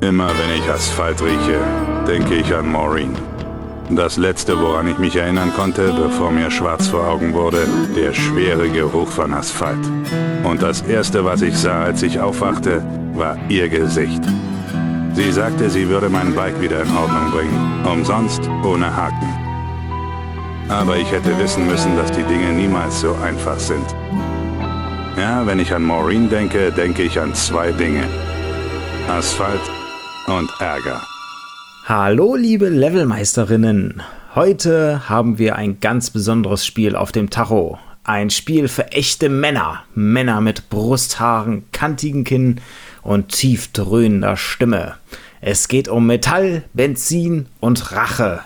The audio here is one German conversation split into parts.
Immer wenn ich Asphalt rieche, denke ich an Maureen. Das letzte, woran ich mich erinnern konnte, bevor mir schwarz vor Augen wurde, der schwere Geruch von Asphalt. Und das erste, was ich sah, als ich aufwachte, war ihr Gesicht. Sie sagte, sie würde mein Bike wieder in Ordnung bringen. Umsonst, ohne Haken. Aber ich hätte wissen müssen, dass die Dinge niemals so einfach sind. Ja, wenn ich an Maureen denke, denke ich an zwei Dinge. Asphalt und Ärger. Hallo liebe Levelmeisterinnen. Heute haben wir ein ganz besonderes Spiel auf dem Tacho. Ein Spiel für echte Männer. Männer mit Brusthaaren, kantigen Kinn und tief dröhnender Stimme. Es geht um Metall, Benzin und Rache.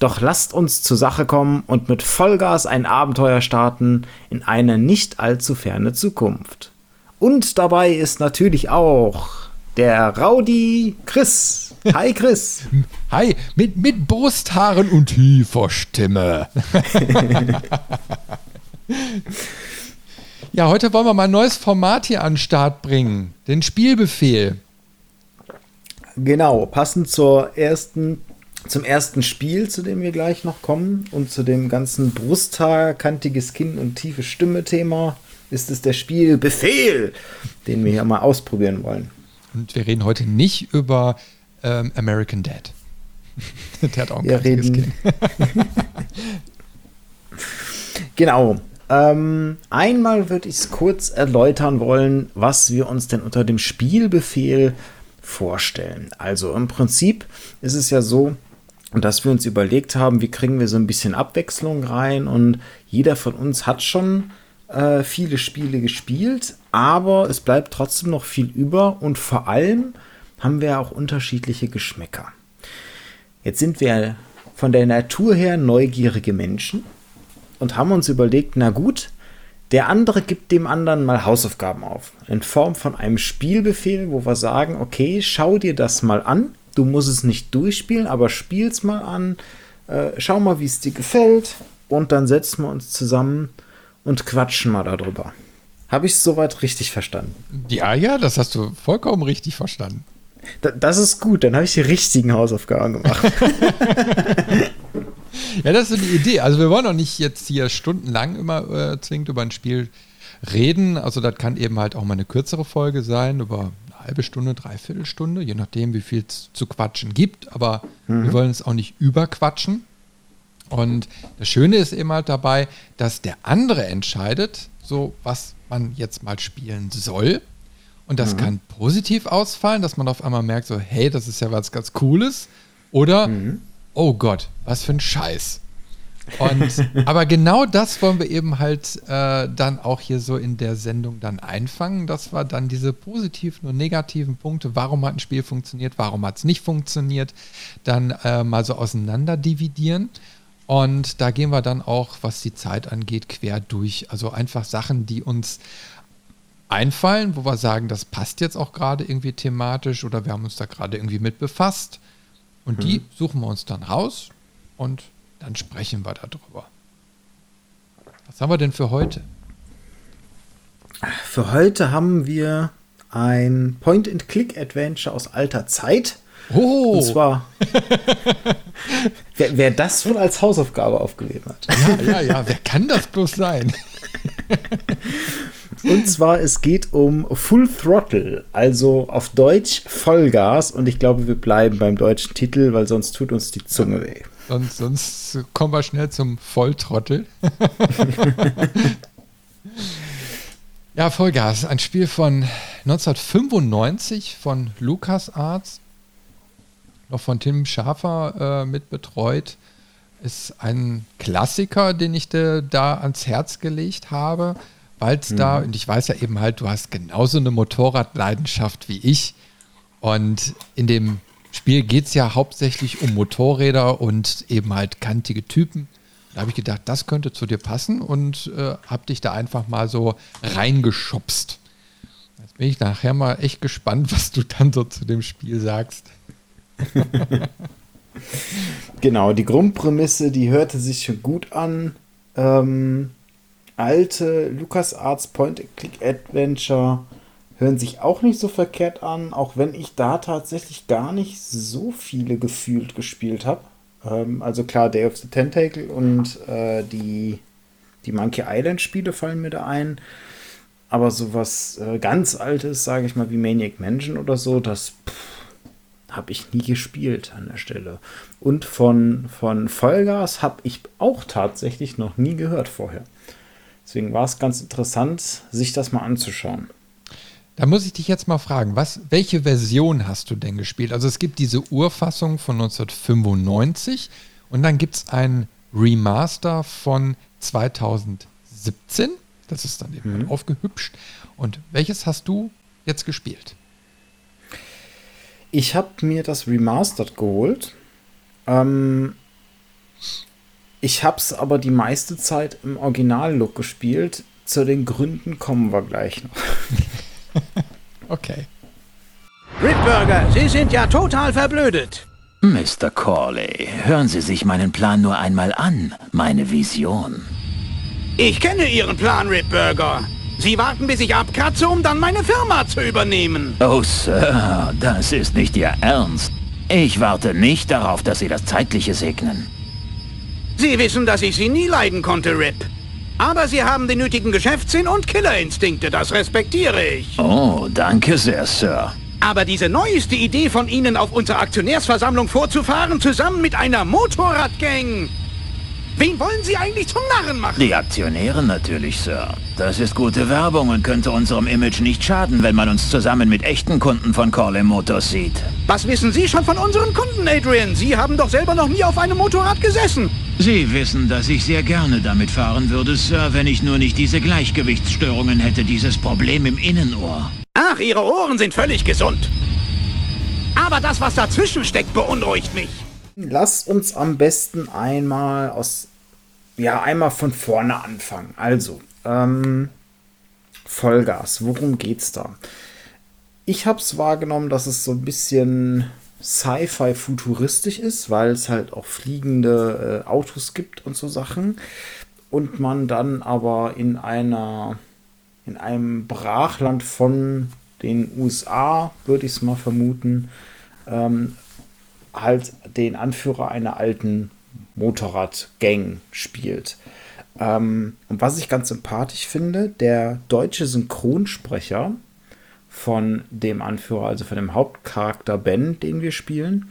Doch lasst uns zur Sache kommen und mit Vollgas ein Abenteuer starten in eine nicht allzu ferne Zukunft. Und dabei ist natürlich auch der Rowdy Chris. Hi Chris. Hi, mit, mit Brusthaaren und tiefer Stimme. ja, heute wollen wir mal ein neues Format hier an den Start bringen. Den Spielbefehl. Genau, passend zur ersten, zum ersten Spiel, zu dem wir gleich noch kommen und zu dem ganzen Brusthaar, kantiges Kinn und tiefe Stimme-Thema ist es der Spielbefehl, den wir hier mal ausprobieren wollen. Und wir reden heute nicht über ähm, American Dad. Der hat auch ein wir reden. genau. Ähm, einmal würde ich es kurz erläutern wollen, was wir uns denn unter dem Spielbefehl vorstellen. Also im Prinzip ist es ja so, dass wir uns überlegt haben, wie kriegen wir so ein bisschen Abwechslung rein und jeder von uns hat schon äh, viele Spiele gespielt, aber es bleibt trotzdem noch viel über und vor allem haben wir auch unterschiedliche Geschmäcker. Jetzt sind wir von der Natur her neugierige Menschen und haben uns überlegt, na gut, der andere gibt dem anderen mal Hausaufgaben auf. In Form von einem Spielbefehl, wo wir sagen, okay, schau dir das mal an. Du musst es nicht durchspielen, aber spiel's mal an. Äh, schau mal, wie es dir gefällt. Und dann setzen wir uns zusammen und quatschen mal darüber. Habe ich es soweit richtig verstanden? Ja, ja, das hast du vollkommen richtig verstanden. Da, das ist gut, dann habe ich die richtigen Hausaufgaben gemacht. ja, das ist so die Idee. Also wir wollen auch nicht jetzt hier stundenlang immer äh, zwingend über ein Spiel reden. Also das kann eben halt auch mal eine kürzere Folge sein, über eine halbe Stunde, dreiviertel Stunde, je nachdem, wie viel es zu quatschen gibt. Aber mhm. wir wollen es auch nicht überquatschen. Und das Schöne ist eben halt dabei, dass der andere entscheidet, so was man jetzt mal spielen soll. Und das mhm. kann positiv ausfallen, dass man auf einmal merkt, so, hey, das ist ja was ganz Cooles. Oder, mhm. oh Gott, was für ein Scheiß. Und, aber genau das wollen wir eben halt äh, dann auch hier so in der Sendung dann einfangen. Das war dann diese positiven und negativen Punkte. Warum hat ein Spiel funktioniert? Warum hat es nicht funktioniert? Dann äh, mal so auseinander dividieren. Und da gehen wir dann auch, was die Zeit angeht, quer durch. Also einfach Sachen, die uns einfallen, wo wir sagen, das passt jetzt auch gerade irgendwie thematisch oder wir haben uns da gerade irgendwie mit befasst. Und die mhm. suchen wir uns dann raus und dann sprechen wir darüber. Was haben wir denn für heute? Für heute haben wir ein Point-and-Click-Adventure aus alter Zeit. Oh. Und zwar, wer, wer, das wohl als Hausaufgabe aufgegeben hat. Ja, ja, ja, wer kann das bloß sein? Und zwar, es geht um Full Throttle, also auf Deutsch Vollgas. Und ich glaube, wir bleiben beim deutschen Titel, weil sonst tut uns die Zunge weh. Sonst, sonst kommen wir schnell zum Volltrottel. ja, Vollgas, ein Spiel von 1995 von LucasArts noch von Tim Schafer äh, mit betreut. Ist ein Klassiker, den ich de, da ans Herz gelegt habe, weil es mhm. da, und ich weiß ja eben halt, du hast genauso eine Motorradleidenschaft wie ich. Und in dem Spiel geht es ja hauptsächlich um Motorräder und eben halt kantige Typen. Da habe ich gedacht, das könnte zu dir passen und äh, habe dich da einfach mal so reingeschubst. Jetzt bin ich nachher mal echt gespannt, was du dann so zu dem Spiel sagst. genau, die Grundprämisse, die hörte sich gut an. Ähm, alte LucasArts Point-Click-Adventure hören sich auch nicht so verkehrt an, auch wenn ich da tatsächlich gar nicht so viele gefühlt gespielt habe. Ähm, also klar, Day of the Tentacle und äh, die, die Monkey Island Spiele fallen mir da ein. Aber sowas äh, ganz Altes, sage ich mal, wie Maniac Mansion oder so, das habe ich nie gespielt an der Stelle. Und von, von Vollgas habe ich auch tatsächlich noch nie gehört vorher. Deswegen war es ganz interessant, sich das mal anzuschauen. Da muss ich dich jetzt mal fragen, was, welche Version hast du denn gespielt? Also es gibt diese Urfassung von 1995 und dann gibt es ein Remaster von 2017. Das ist dann eben mhm. aufgehübscht. Und welches hast du jetzt gespielt? Ich habe mir das Remastered geholt. Ähm, ich habe es aber die meiste Zeit im Original-Look gespielt. Zu den Gründen kommen wir gleich noch. okay. Ritburger, Sie sind ja total verblödet. Mr. Corley, hören Sie sich meinen Plan nur einmal an, meine Vision. Ich kenne Ihren Plan, Ritburger. Sie warten, bis ich abkratze, um dann meine Firma zu übernehmen. Oh, Sir, das ist nicht Ihr Ernst. Ich warte nicht darauf, dass Sie das Zeitliche segnen. Sie wissen, dass ich Sie nie leiden konnte, Rip. Aber Sie haben den nötigen Geschäftssinn und Killerinstinkte, das respektiere ich. Oh, danke sehr, Sir. Aber diese neueste Idee von Ihnen, auf unserer Aktionärsversammlung vorzufahren, zusammen mit einer Motorradgang, Wen wollen Sie eigentlich zum Narren machen? Die Aktionäre natürlich, Sir. Das ist gute Werbung und könnte unserem Image nicht schaden, wenn man uns zusammen mit echten Kunden von Corley Motors sieht. Was wissen Sie schon von unseren Kunden, Adrian? Sie haben doch selber noch nie auf einem Motorrad gesessen. Sie wissen, dass ich sehr gerne damit fahren würde, Sir, wenn ich nur nicht diese Gleichgewichtsstörungen hätte, dieses Problem im Innenohr. Ach, Ihre Ohren sind völlig gesund. Aber das, was dazwischen steckt, beunruhigt mich. Lass uns am besten einmal aus, ja, einmal von vorne anfangen. Also, ähm, Vollgas, worum geht's da? Ich habe es wahrgenommen, dass es so ein bisschen Sci-Fi futuristisch ist, weil es halt auch fliegende äh, Autos gibt und so Sachen. Und man dann aber in einer, in einem Brachland von den USA, würde ich es mal vermuten, ähm, halt den Anführer einer alten Motorradgang spielt. Ähm, und was ich ganz sympathisch finde, der deutsche Synchronsprecher von dem Anführer, also von dem Hauptcharakter Ben, den wir spielen,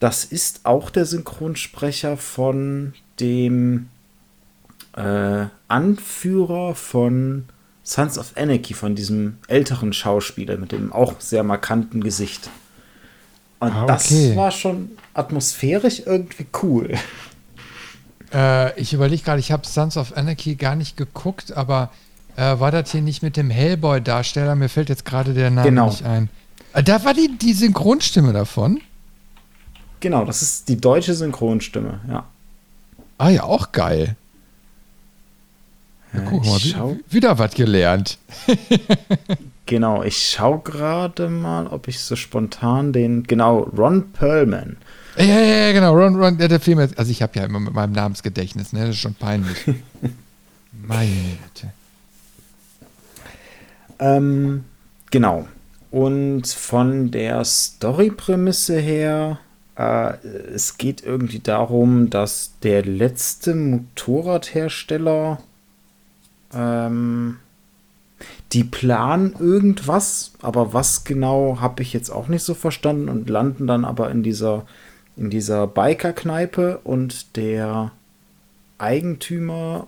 das ist auch der Synchronsprecher von dem äh, Anführer von Sons of Anarchy, von diesem älteren Schauspieler mit dem auch sehr markanten Gesicht. Und ah, okay. das war schon atmosphärisch irgendwie cool. Äh, ich überlege gerade, ich habe Sons of Anarchy gar nicht geguckt, aber äh, war das hier nicht mit dem Hellboy-Darsteller? Mir fällt jetzt gerade der Name genau. nicht ein. Äh, da war die, die Synchronstimme davon? Genau, das ist die deutsche Synchronstimme, ja. Ah ja, auch geil. Ja, guck mal, wieder was gelernt. Genau, ich schaue gerade mal, ob ich so spontan den, genau, Ron Perlman. Ja, ja, ja, genau, Ron, Ron, der, der Film, also ich habe ja immer mit meinem Namensgedächtnis, ne, das ist schon peinlich. Meine Güte. Ähm, genau. Und von der Story-Prämisse her, äh, es geht irgendwie darum, dass der letzte Motorradhersteller ähm, die planen irgendwas, aber was genau habe ich jetzt auch nicht so verstanden und landen dann aber in dieser, in dieser Biker-Kneipe und der Eigentümer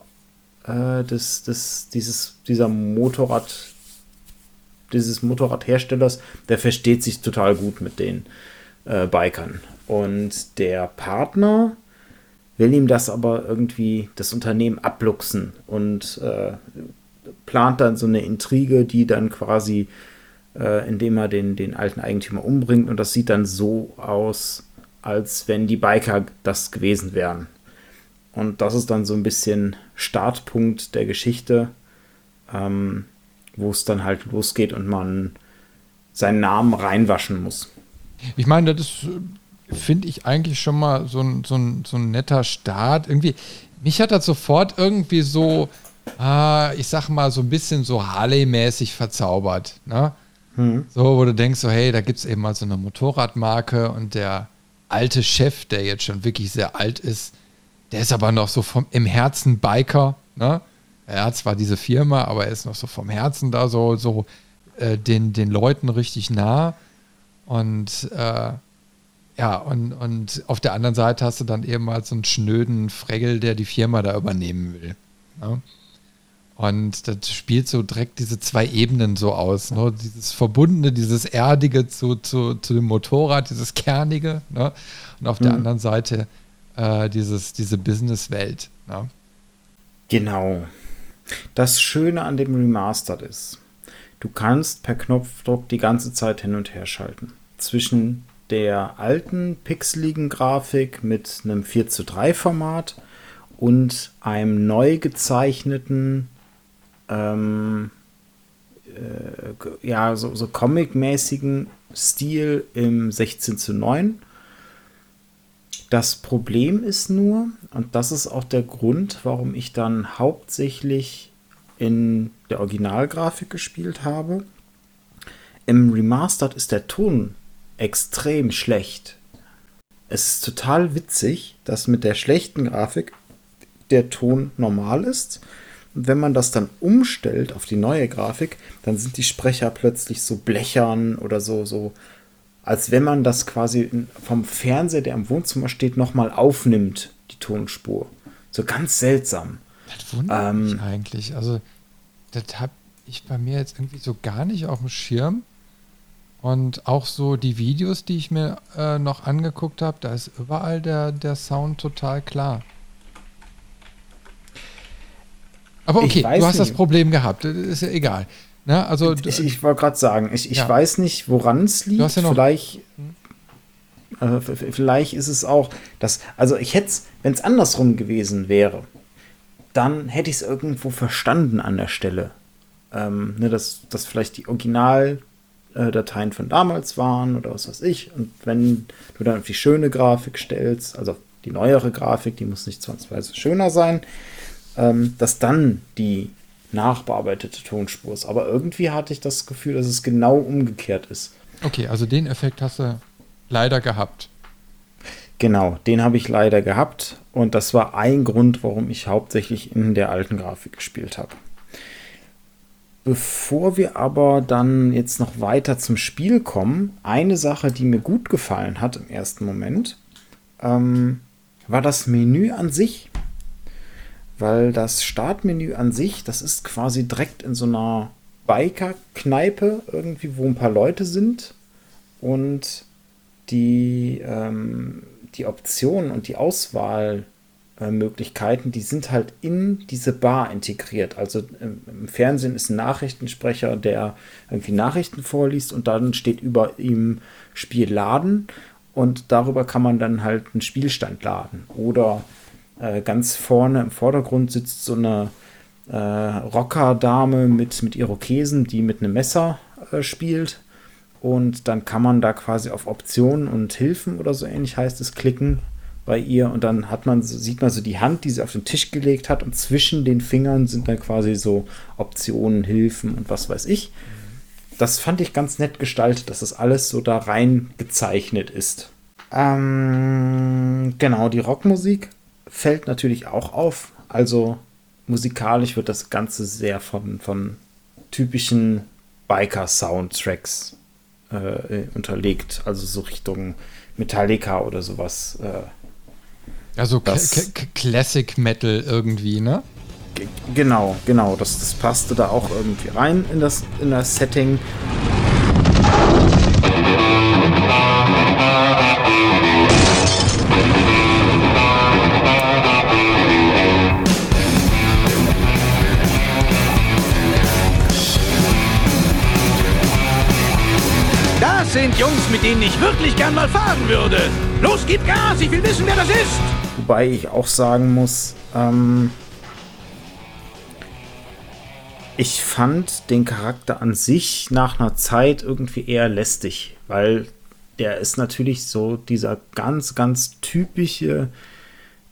äh, des, des, dieses, dieser Motorrad, dieses Motorradherstellers, der versteht sich total gut mit den äh, Bikern. Und der Partner will ihm das aber irgendwie das Unternehmen abluchsen und äh, plant dann so eine Intrige, die dann quasi äh, indem er den, den alten Eigentümer umbringt. Und das sieht dann so aus, als wenn die Biker das gewesen wären. Und das ist dann so ein bisschen Startpunkt der Geschichte, ähm, wo es dann halt losgeht und man seinen Namen reinwaschen muss. Ich meine, das finde ich eigentlich schon mal so ein, so, ein, so ein netter Start. Irgendwie, mich hat das sofort irgendwie so, äh, ich sag mal, so ein bisschen so Harley-mäßig verzaubert. Ne? Hm. So, wo du denkst, so, hey, da gibt es eben mal so eine Motorradmarke und der alte Chef, der jetzt schon wirklich sehr alt ist, der ist aber noch so vom, im Herzen Biker. Ne? Er hat zwar diese Firma, aber er ist noch so vom Herzen da so, so äh, den, den Leuten richtig nah. Und äh, ja, und, und auf der anderen Seite hast du dann eben mal so einen schnöden Fregel, der die Firma da übernehmen will. Ne? Und das spielt so direkt diese zwei Ebenen so aus. Ne? Dieses Verbundene, dieses Erdige zu, zu, zu dem Motorrad, dieses Kernige. Ne? Und auf mhm. der anderen Seite äh, dieses, diese Businesswelt. Ne? Genau. Das Schöne an dem Remastered ist, du kannst per Knopfdruck die ganze Zeit hin und her schalten. Zwischen der alten pixeligen Grafik mit einem 4 zu 3 Format und einem neu gezeichneten ähm, äh, ja, so, so comic-mäßigen Stil im 16 zu 9. Das Problem ist nur, und das ist auch der Grund, warum ich dann hauptsächlich in der Originalgrafik gespielt habe. Im Remastered ist der Ton extrem schlecht. Es ist total witzig, dass mit der schlechten Grafik der Ton normal ist wenn man das dann umstellt auf die neue Grafik, dann sind die Sprecher plötzlich so blechern oder so, so, als wenn man das quasi vom Fernseher, der im Wohnzimmer steht, nochmal aufnimmt, die Tonspur. So ganz seltsam. Das wundert ähm, mich eigentlich. Also, das habe ich bei mir jetzt irgendwie so gar nicht auf dem Schirm. Und auch so die Videos, die ich mir äh, noch angeguckt habe, da ist überall der, der Sound total klar. Aber okay, du hast nicht. das Problem gehabt. Das ist ja egal. Na, ne, also, ich, ich wollte gerade sagen, ich, ich ja. weiß nicht, woran es liegt. Ja vielleicht, äh, vielleicht ist es auch, dass, also ich hätte es, wenn es andersrum gewesen wäre, dann hätte ich es irgendwo verstanden an der Stelle. Ähm, ne, dass, dass vielleicht die Originaldateien von damals waren oder was weiß ich. Und wenn du dann auf die schöne Grafik stellst, also die neuere Grafik, die muss nicht zwangsweise schöner sein, ähm, dass dann die nachbearbeitete Tonspur ist. Aber irgendwie hatte ich das Gefühl, dass es genau umgekehrt ist. Okay, also den Effekt hast du leider gehabt. Genau, den habe ich leider gehabt und das war ein Grund, warum ich hauptsächlich in der alten Grafik gespielt habe. Bevor wir aber dann jetzt noch weiter zum Spiel kommen, eine Sache, die mir gut gefallen hat im ersten Moment, ähm, war das Menü an sich weil das Startmenü an sich, das ist quasi direkt in so einer Biker-Kneipe irgendwie, wo ein paar Leute sind. Und die, ähm, die Optionen und die Auswahlmöglichkeiten, die sind halt in diese Bar integriert. Also im, im, Fernsehen ist ein Nachrichtensprecher, der irgendwie Nachrichten vorliest und dann steht über ihm Spiel laden und darüber kann man dann halt einen Spielstand laden. Oder äh, ganz vorne im Vordergrund sitzt so eine äh, Rockerdame mit, mit Irokesen, die mit einem Messer äh, spielt. Und dann kann man da quasi auf Optionen und Hilfen oder so ähnlich heißt es klicken bei ihr und dann hat man sieht man so die Hand, die sie auf den Tisch gelegt hat und zwischen den Fingern sind dann quasi so Optionen, Hilfen und was weiß ich. Das fand ich ganz nett gestaltet, dass das alles so da rein gezeichnet ist. Ähm, genau, die Rockmusik fällt natürlich auch auf. Also musikalisch wird das Ganze sehr von, von typischen Biker-Soundtracks äh, unterlegt. Also so Richtung Metallica oder sowas. Äh, also Classic Metal irgendwie, ne? Genau, genau. Das, das passte da auch irgendwie rein in das, in das Setting. Denen ich wirklich gern mal fahren würde. Los, gib Gas, ich will wissen, wer das ist. Wobei ich auch sagen muss, ähm, ich fand den Charakter an sich nach einer Zeit irgendwie eher lästig, weil der ist natürlich so dieser ganz, ganz typische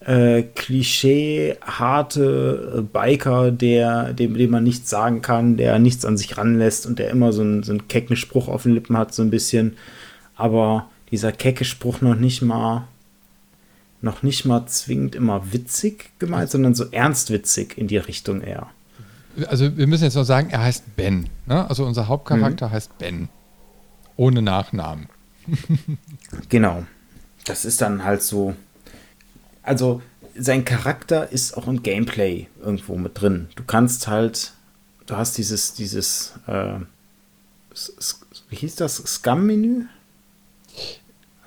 äh, Klischee harte äh, Biker, der, dem, dem man nichts sagen kann, der nichts an sich ranlässt und der immer so einen, so einen kecken Spruch auf den Lippen hat, so ein bisschen. Aber dieser kecke Spruch noch nicht mal noch nicht mal zwingend immer witzig gemeint, sondern so ernstwitzig in die Richtung eher. Also wir müssen jetzt noch sagen, er heißt Ben. Ne? Also unser Hauptcharakter mhm. heißt Ben. Ohne Nachnamen. genau. Das ist dann halt so. Also sein Charakter ist auch im Gameplay irgendwo mit drin. Du kannst halt, du hast dieses, dieses, äh, wie hieß das, Scum-Menü?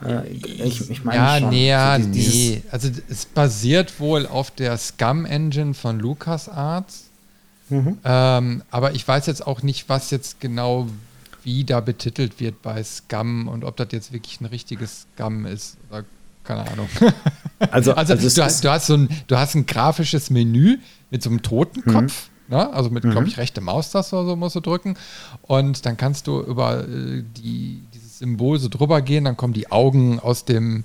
Äh, ich, ich meine ja, schon. nee, ja, so nee. Also es basiert wohl auf der Scum-Engine von LucasArts. Mhm. Ähm, aber ich weiß jetzt auch nicht, was jetzt genau wie da betitelt wird bei Scum und ob das jetzt wirklich ein richtiges Scum ist. Oder keine Ahnung. Also, also, also du, hast, du, hast, so ein, du hast ein grafisches Menü mit so einem Totenkopf. Mhm. Ne? Also mit, mhm. glaube ich, rechte Maustaste oder so musst du drücken. Und dann kannst du über äh, die, Symbol so drüber gehen, dann kommen die Augen aus dem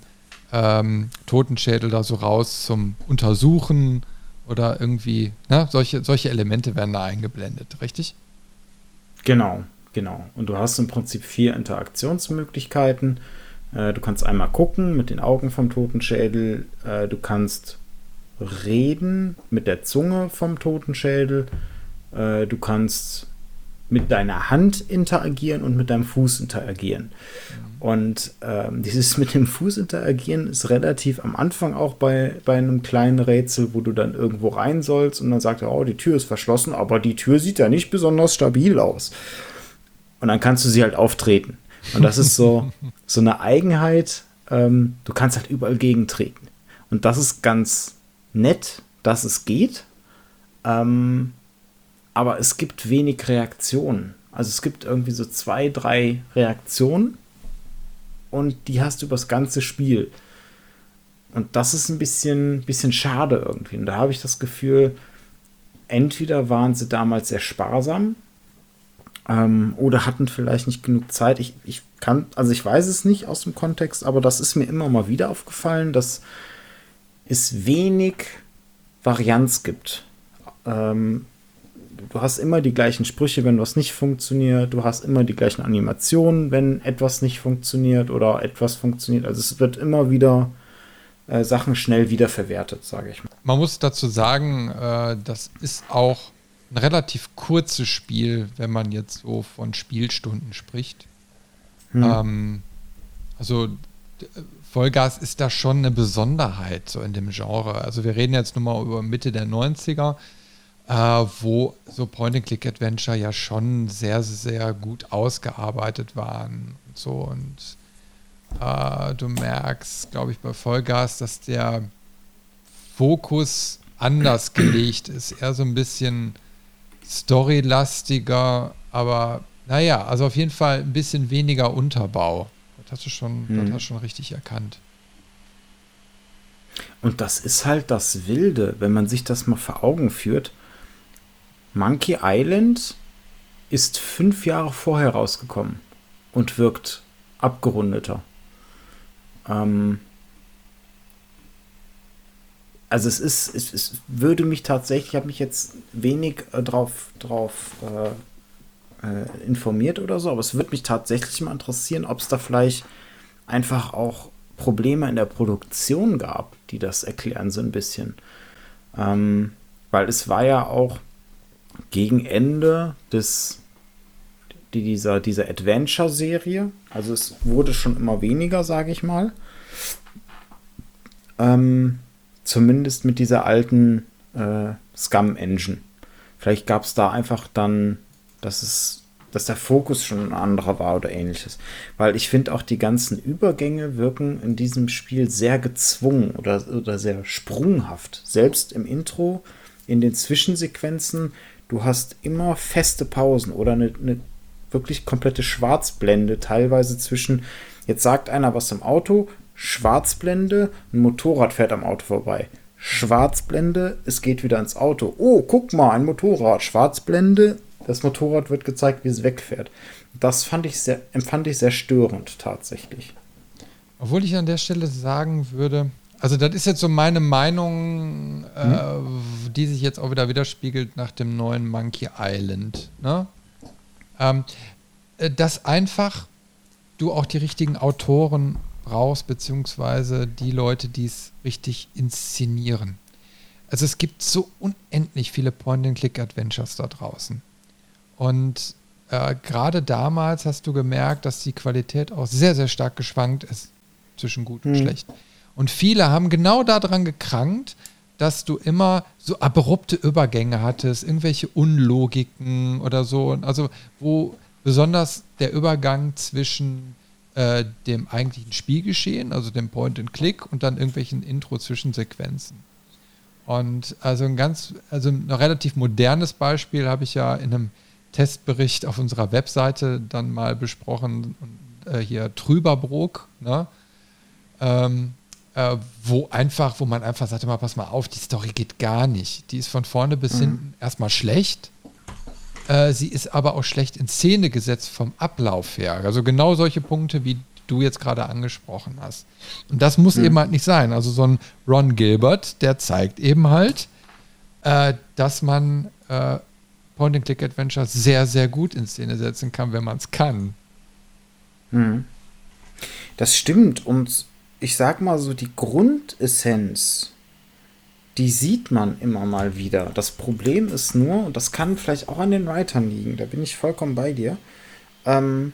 ähm, Totenschädel da so raus zum Untersuchen oder irgendwie, ne? solche, solche Elemente werden da eingeblendet, richtig? Genau, genau. Und du hast im Prinzip vier Interaktionsmöglichkeiten. Äh, du kannst einmal gucken mit den Augen vom Totenschädel. Äh, du kannst reden mit der Zunge vom Totenschädel. Äh, du kannst mit deiner Hand interagieren und mit deinem Fuß interagieren. Und ähm, dieses mit dem Fuß interagieren ist relativ am Anfang auch bei, bei einem kleinen Rätsel, wo du dann irgendwo rein sollst und dann sagt er, oh, die Tür ist verschlossen, aber die Tür sieht ja nicht besonders stabil aus. Und dann kannst du sie halt auftreten. Und das ist so, so eine Eigenheit, ähm, du kannst halt überall gegentreten. Und das ist ganz nett, dass es geht. Ähm, aber es gibt wenig Reaktionen. Also es gibt irgendwie so zwei, drei Reaktionen und die hast du übers ganze Spiel. Und das ist ein bisschen, bisschen schade irgendwie. Und da habe ich das Gefühl, entweder waren sie damals sehr sparsam ähm, oder hatten vielleicht nicht genug Zeit. Ich, ich kann, also ich weiß es nicht aus dem Kontext, aber das ist mir immer mal wieder aufgefallen, dass es wenig Varianz gibt. Ähm, du hast immer die gleichen Sprüche, wenn was nicht funktioniert. Du hast immer die gleichen Animationen, wenn etwas nicht funktioniert oder etwas funktioniert. Also es wird immer wieder äh, Sachen schnell wiederverwertet, sage ich mal. Man muss dazu sagen, äh, das ist auch ein relativ kurzes Spiel, wenn man jetzt so von Spielstunden spricht. Hm. Ähm, also Vollgas ist da schon eine Besonderheit so in dem Genre. Also wir reden jetzt nur mal über Mitte der 90er, äh, wo so Point-and-Click-Adventure ja schon sehr, sehr gut ausgearbeitet waren und so. Und äh, du merkst, glaube ich, bei Vollgas, dass der Fokus anders gelegt ist. Eher so ein bisschen storylastiger, aber naja, also auf jeden Fall ein bisschen weniger Unterbau. Das hast du schon, hm. das hast du schon richtig erkannt. Und das ist halt das Wilde, wenn man sich das mal vor Augen führt. Monkey Island ist fünf Jahre vorher rausgekommen und wirkt abgerundeter. Ähm, also es ist, es, es, würde mich tatsächlich, ich habe mich jetzt wenig äh, drauf, drauf äh, äh, informiert oder so, aber es würde mich tatsächlich mal interessieren, ob es da vielleicht einfach auch Probleme in der Produktion gab, die das erklären so ein bisschen. Ähm, weil es war ja auch gegen Ende des dieser, dieser Adventure-Serie, also es wurde schon immer weniger, sage ich mal. Ähm, Zumindest mit dieser alten äh, Scum-Engine. Vielleicht gab es da einfach dann, dass es, dass der Fokus schon ein anderer war oder ähnliches. Weil ich finde auch die ganzen Übergänge wirken in diesem Spiel sehr gezwungen oder, oder sehr sprunghaft. Selbst im Intro, in den Zwischensequenzen, du hast immer feste Pausen oder eine, eine wirklich komplette Schwarzblende, teilweise zwischen Jetzt sagt einer was im Auto, Schwarzblende, ein Motorrad fährt am Auto vorbei. Schwarzblende, es geht wieder ins Auto. Oh, guck mal, ein Motorrad. Schwarzblende, das Motorrad wird gezeigt, wie es wegfährt. Das fand ich sehr, empfand ich sehr störend tatsächlich. Obwohl ich an der Stelle sagen würde, also das ist jetzt so meine Meinung, äh, hm? die sich jetzt auch wieder widerspiegelt nach dem neuen Monkey Island. Ne? Ähm, äh, dass einfach du auch die richtigen Autoren brauchst, beziehungsweise die Leute, die es richtig inszenieren. Also es gibt so unendlich viele Point-and-Click-Adventures da draußen. Und äh, gerade damals hast du gemerkt, dass die Qualität auch sehr, sehr stark geschwankt ist zwischen gut und hm. schlecht. Und viele haben genau daran gekrankt, dass du immer so abrupte Übergänge hattest, irgendwelche Unlogiken oder so. Also wo besonders der Übergang zwischen äh, dem eigentlichen Spielgeschehen, also dem Point-and-Click und dann irgendwelchen Intro-Zwischensequenzen. Und also ein ganz, also ein relativ modernes Beispiel habe ich ja in einem Testbericht auf unserer Webseite dann mal besprochen. Und, äh, hier Trüberbrook, ne? Ähm, äh, wo einfach, wo man einfach sagte, mal, pass mal auf, die Story geht gar nicht. Die ist von vorne bis mhm. hinten erstmal schlecht. Äh, sie ist aber auch schlecht in Szene gesetzt vom Ablauf her. Also genau solche Punkte, wie du jetzt gerade angesprochen hast. Und das muss mhm. eben halt nicht sein. Also so ein Ron Gilbert, der zeigt eben halt, äh, dass man äh, Point-and-Click-Adventure sehr, sehr gut in Szene setzen kann, wenn man es kann. Mhm. Das stimmt. Und ich sag mal so, die Grundessenz, die sieht man immer mal wieder. Das Problem ist nur, und das kann vielleicht auch an den Writern liegen, da bin ich vollkommen bei dir, ähm,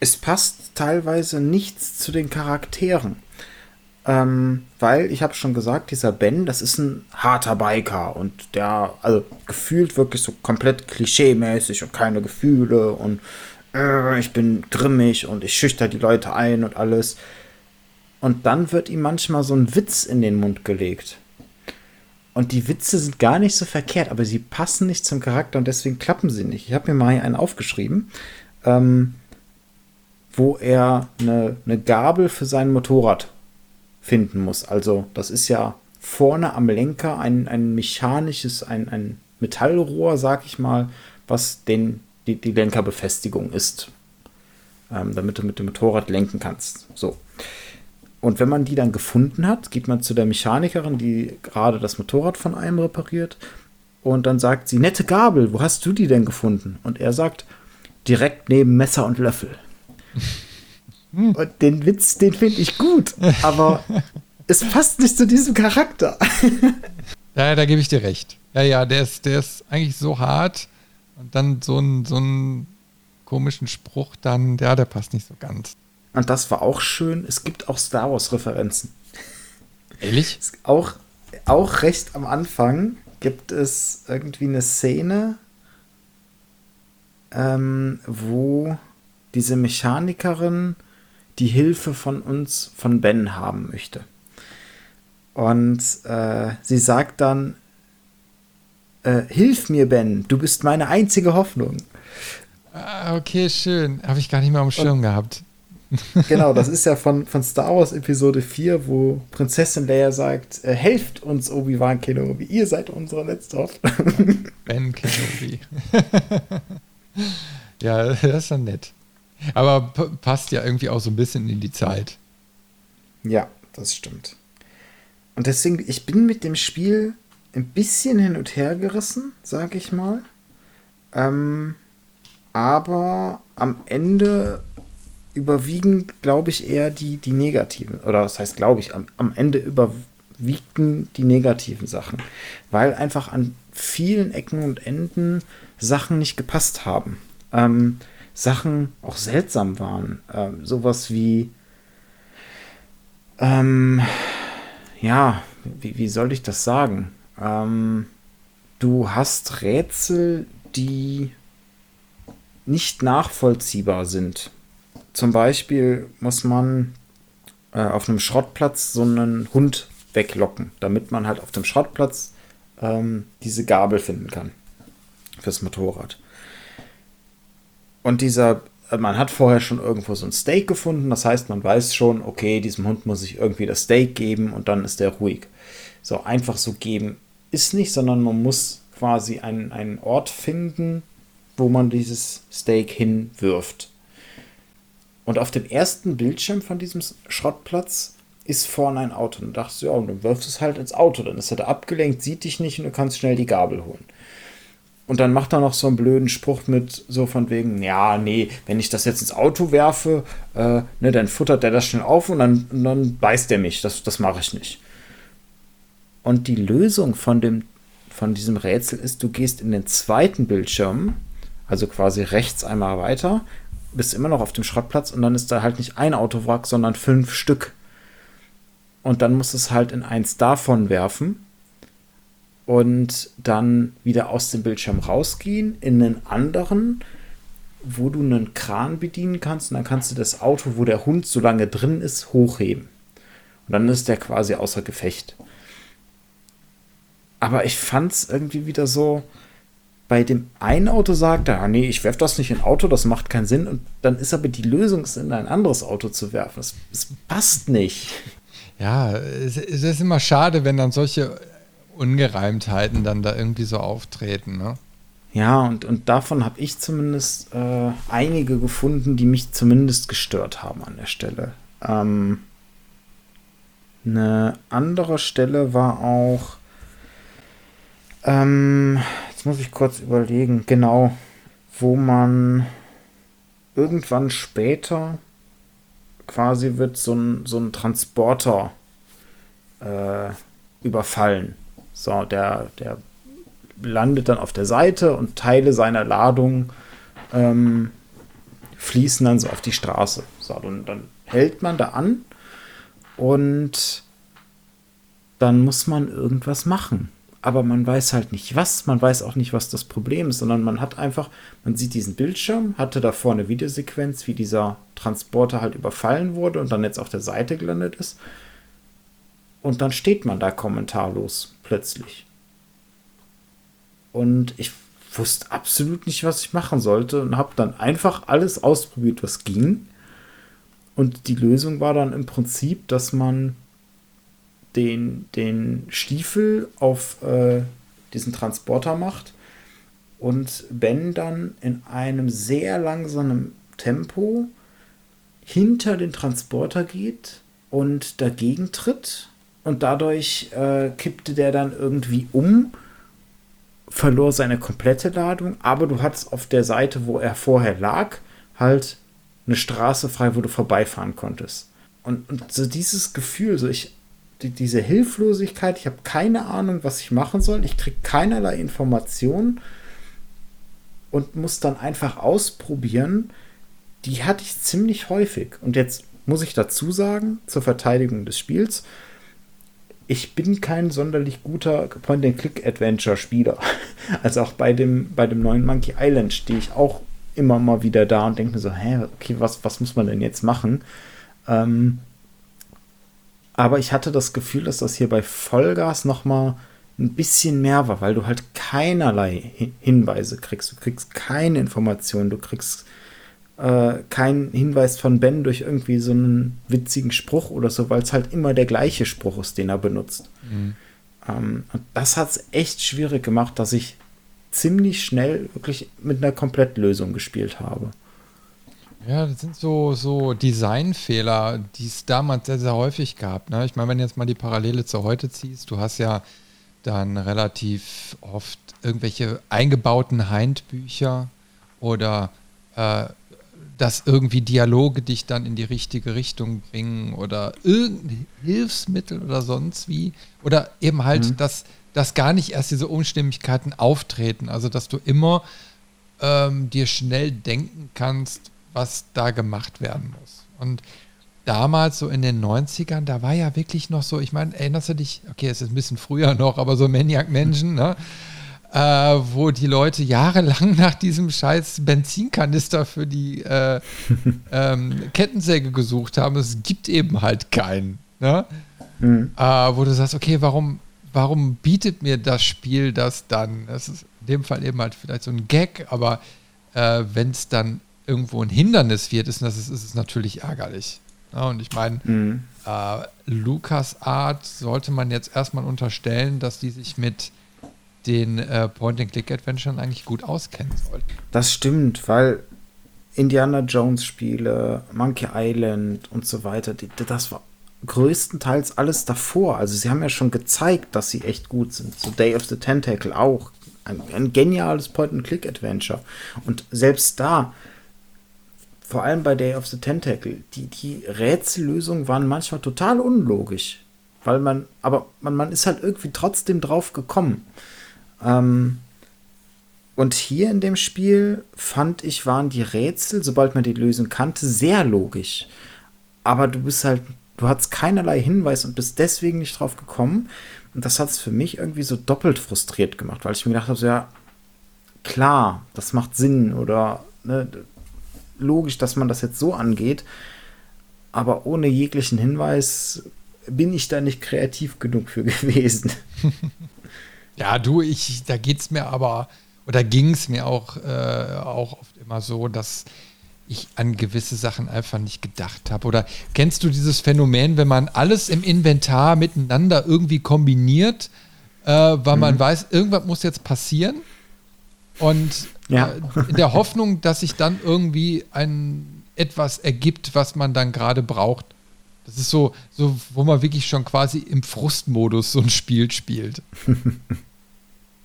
es passt teilweise nichts zu den Charakteren. Ähm, weil, ich habe schon gesagt, dieser Ben, das ist ein harter Biker und der, also gefühlt wirklich so komplett klischee-mäßig und keine Gefühle und äh, ich bin grimmig und ich schüchter die Leute ein und alles. Und dann wird ihm manchmal so ein Witz in den Mund gelegt. Und die Witze sind gar nicht so verkehrt, aber sie passen nicht zum Charakter und deswegen klappen sie nicht. Ich habe mir mal hier einen aufgeschrieben, ähm, wo er eine, eine Gabel für sein Motorrad finden muss. Also, das ist ja vorne am Lenker ein, ein mechanisches, ein, ein Metallrohr, sag ich mal, was den, die, die Lenkerbefestigung ist. Ähm, damit du mit dem Motorrad lenken kannst. So. Und wenn man die dann gefunden hat, geht man zu der Mechanikerin, die gerade das Motorrad von einem repariert. Und dann sagt sie, nette Gabel, wo hast du die denn gefunden? Und er sagt, direkt neben Messer und Löffel. Hm. Und den Witz, den finde ich gut, aber es passt nicht zu diesem Charakter. ja, da gebe ich dir recht. Ja, ja, der ist, der ist eigentlich so hart und dann so einen so komischen Spruch, dann, ja, der passt nicht so ganz. Und das war auch schön. Es gibt auch Star Wars-Referenzen. Ehrlich? Auch, auch recht am Anfang gibt es irgendwie eine Szene, ähm, wo diese Mechanikerin die Hilfe von uns, von Ben, haben möchte. Und äh, sie sagt dann, äh, Hilf mir, Ben, du bist meine einzige Hoffnung. Ah, okay, schön. Habe ich gar nicht mehr am Schirm Und, gehabt. genau, das ist ja von, von Star Wars Episode 4, wo Prinzessin Leia sagt, äh, helft uns Obi-Wan Kenobi, ihr seid unsere letzte Hoffnung. Ben Kenobi. ja, das ist dann nett. Aber passt ja irgendwie auch so ein bisschen in die Zeit. Ja, das stimmt. Und deswegen, ich bin mit dem Spiel ein bisschen hin und her gerissen, sag ich mal. Ähm, aber am Ende überwiegen, glaube ich, eher die, die negativen. Oder was heißt, glaube ich, am, am Ende überwiegen die negativen Sachen. Weil einfach an vielen Ecken und Enden Sachen nicht gepasst haben. Ähm, Sachen auch seltsam waren. Ähm, sowas wie, ähm, ja, wie, wie soll ich das sagen? Ähm, du hast Rätsel, die nicht nachvollziehbar sind. Zum Beispiel muss man äh, auf einem Schrottplatz so einen Hund weglocken, damit man halt auf dem Schrottplatz ähm, diese Gabel finden kann fürs Motorrad. Und dieser äh, man hat vorher schon irgendwo so ein Steak gefunden. Das heißt, man weiß schon, okay, diesem Hund muss ich irgendwie das Steak geben und dann ist der ruhig. So einfach so geben ist nicht, sondern man muss quasi einen, einen Ort finden, wo man dieses Steak hinwirft. Und auf dem ersten Bildschirm von diesem Schrottplatz ist vorne ein Auto. Und dachte ja, und dann wirfst es halt ins Auto. Dann ist er da abgelenkt, sieht dich nicht und du kannst schnell die Gabel holen. Und dann macht er noch so einen blöden Spruch mit, so von wegen, ja, nee, wenn ich das jetzt ins Auto werfe, äh, ne, dann futtert er das schnell auf und dann, und dann beißt er mich. Das, das mache ich nicht. Und die Lösung von, dem, von diesem Rätsel ist, du gehst in den zweiten Bildschirm, also quasi rechts einmal weiter, bist immer noch auf dem Schrottplatz und dann ist da halt nicht ein Autowrack, sondern fünf Stück. Und dann musst du es halt in eins davon werfen und dann wieder aus dem Bildschirm rausgehen in einen anderen, wo du einen Kran bedienen kannst und dann kannst du das Auto, wo der Hund so lange drin ist, hochheben. Und dann ist der quasi außer Gefecht. Aber ich fand es irgendwie wieder so, bei dem einen Auto sagt er, ah, nee, ich werfe das nicht in ein Auto, das macht keinen Sinn. Und dann ist aber die Lösung, es in ein anderes Auto zu werfen. Es passt nicht. Ja, es, es, ist immer schade, wenn dann solche Ungereimtheiten dann da irgendwie so auftreten, ne? Ja, und, und davon habe ich zumindest äh, einige gefunden, die mich zumindest gestört haben an der Stelle. Ähm, eine andere Stelle war auch, ähm, jetzt muss ich kurz überlegen, genau, wo man irgendwann später quasi wird so ein, so ein Transporter äh, überfallen. So, der, der landet dann auf der Seite und Teile seiner Ladung ähm, fließen dann so auf die Straße. So, und dann hält man da an und dann muss man irgendwas machen. Aber man weiß halt nicht was, man weiß auch nicht, was das Problem ist, sondern man hat einfach, man sieht diesen Bildschirm, hatte davor eine Videosequenz, wie dieser Transporter halt überfallen wurde und dann jetzt auf der Seite gelandet ist. Und dann steht man da kommentarlos plötzlich. Und ich wusste absolut nicht, was ich machen sollte und habe dann einfach alles ausprobiert, was ging. Und die Lösung war dann im Prinzip, dass man den, den Stiefel auf äh, diesen Transporter macht und Ben dann in einem sehr langsamen Tempo hinter den Transporter geht und dagegen tritt und dadurch äh, kippte der dann irgendwie um, verlor seine komplette Ladung, aber du hattest auf der Seite, wo er vorher lag, halt eine Straße frei, wo du vorbeifahren konntest. Und, und so dieses Gefühl, so ich, die, diese Hilflosigkeit, ich habe keine Ahnung, was ich machen soll, ich kriege keinerlei Informationen und muss dann einfach ausprobieren, die hatte ich ziemlich häufig. Und jetzt muss ich dazu sagen, zur Verteidigung des Spiels, ich bin kein sonderlich guter Point-and-Click-Adventure-Spieler. Also auch bei dem, bei dem neuen Monkey Island stehe ich auch immer mal wieder da und denke mir so, hä, okay, was, was muss man denn jetzt machen? Ähm, aber ich hatte das Gefühl, dass das hier bei Vollgas noch mal ein bisschen mehr war, weil du halt keinerlei Hinweise kriegst. Du kriegst keine Informationen, du kriegst äh, kein Hinweis von Ben durch irgendwie so einen witzigen Spruch oder so, weil es halt immer der gleiche Spruch ist, den er benutzt. Mhm. Ähm, und das hat es echt schwierig gemacht, dass ich ziemlich schnell wirklich mit einer Komplettlösung gespielt habe. Ja, das sind so, so Designfehler, die es damals sehr, sehr häufig gab. Ne? Ich meine, wenn du jetzt mal die Parallele zu heute ziehst, du hast ja dann relativ oft irgendwelche eingebauten Handbücher oder äh, dass irgendwie Dialoge dich dann in die richtige Richtung bringen oder irgendein Hilfsmittel oder sonst wie. Oder eben halt, mhm. dass, dass gar nicht erst diese Unstimmigkeiten auftreten. Also, dass du immer ähm, dir schnell denken kannst, was da gemacht werden muss. Und damals, so in den 90ern, da war ja wirklich noch so, ich meine, erinnerst du dich, okay, es ist ein bisschen früher noch, aber so Maniac Mansion, ne? äh, wo die Leute jahrelang nach diesem scheiß Benzinkanister für die äh, ähm, Kettensäge gesucht haben. Es gibt eben halt keinen. Ne? Mhm. Äh, wo du sagst, okay, warum, warum bietet mir das Spiel das dann? Das ist in dem Fall eben halt vielleicht so ein Gag, aber äh, wenn es dann irgendwo ein Hindernis wird, ist, das ist, ist es natürlich ärgerlich. Ja, und ich meine, mhm. äh, Lukas Art sollte man jetzt erstmal unterstellen, dass die sich mit den äh, Point-and-Click-Adventuren eigentlich gut auskennen sollten. Das stimmt, weil Indiana Jones Spiele, Monkey Island und so weiter, die, das war größtenteils alles davor. Also sie haben ja schon gezeigt, dass sie echt gut sind. So Day of the Tentacle auch. Ein, ein geniales Point-and-Click-Adventure. Und selbst da, vor allem bei Day of the Tentacle, die, die Rätsellösungen waren manchmal total unlogisch. Weil man, aber man, man ist halt irgendwie trotzdem drauf gekommen. Ähm, und hier in dem Spiel fand ich, waren die Rätsel, sobald man die Lösung kannte, sehr logisch. Aber du bist halt Du hattest keinerlei Hinweis und bist deswegen nicht drauf gekommen. Und das hat es für mich irgendwie so doppelt frustriert gemacht, weil ich mir gedacht habe, so, ja, klar, das macht Sinn oder ne, logisch, dass man das jetzt so angeht. Aber ohne jeglichen Hinweis bin ich da nicht kreativ genug für gewesen. ja, du, ich, da geht's mir aber, oder ging es mir auch, äh, auch oft immer so, dass ich an gewisse Sachen einfach nicht gedacht habe. Oder kennst du dieses Phänomen, wenn man alles im Inventar miteinander irgendwie kombiniert, äh, weil mhm. man weiß, irgendwas muss jetzt passieren und ja. äh, in der Hoffnung, dass sich dann irgendwie ein etwas ergibt, was man dann gerade braucht. Das ist so, so, wo man wirklich schon quasi im Frustmodus so ein Spiel spielt.